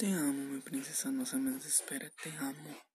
Te amo, mi princesa, no se me desespere, te amo.